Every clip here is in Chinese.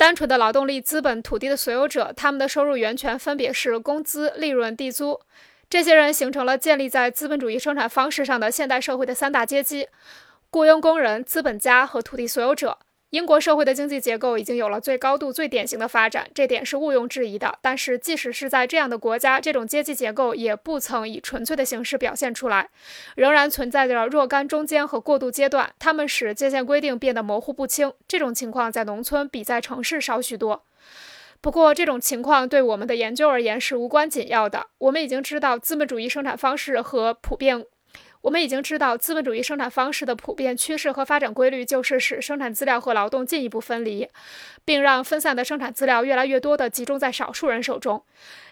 单纯的劳动力、资本、土地的所有者，他们的收入源泉分别是工资、利润、地租。这些人形成了建立在资本主义生产方式上的现代社会的三大阶级：雇佣工人、资本家和土地所有者。英国社会的经济结构已经有了最高度、最典型的发展，这点是毋庸置疑的。但是，即使是在这样的国家，这种阶级结构也不曾以纯粹的形式表现出来，仍然存在着若干中间和过渡阶段，它们使界限规定变得模糊不清。这种情况在农村比在城市少许多。不过，这种情况对我们的研究而言是无关紧要的。我们已经知道资本主义生产方式和普遍。我们已经知道，资本主义生产方式的普遍趋势和发展规律就是使生产资料和劳动进一步分离，并让分散的生产资料越来越多地集中在少数人手中。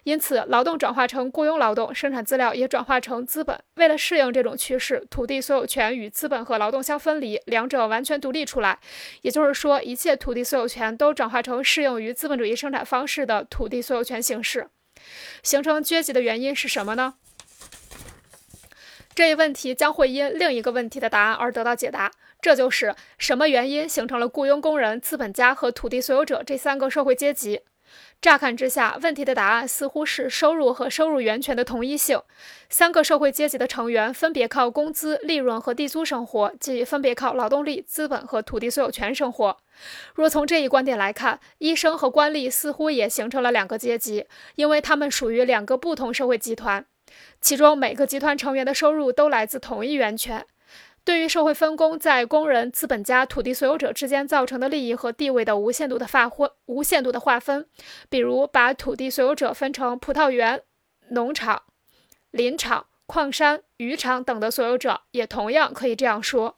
因此，劳动转化成雇佣劳动，生产资料也转化成资本。为了适应这种趋势，土地所有权与资本和劳动相分离，两者完全独立出来。也就是说，一切土地所有权都转化成适用于资本主义生产方式的土地所有权形式。形成阶级的原因是什么呢？这一问题将会因另一个问题的答案而得到解答，这就是什么原因形成了雇佣工人、资本家和土地所有者这三个社会阶级。乍看之下，问题的答案似乎是收入和收入源泉的同一性。三个社会阶级的成员分别靠工资、利润和地租生活，即分别靠劳动力、资本和土地所有权生活。若从这一观点来看，医生和官吏似乎也形成了两个阶级，因为他们属于两个不同社会集团。其中每个集团成员的收入都来自同一源泉。对于社会分工在工人、资本家、土地所有者之间造成的利益和地位的无限度的划分，无限度的划分，比如把土地所有者分成葡萄园、农场、林场、矿山、渔场等的所有者，也同样可以这样说。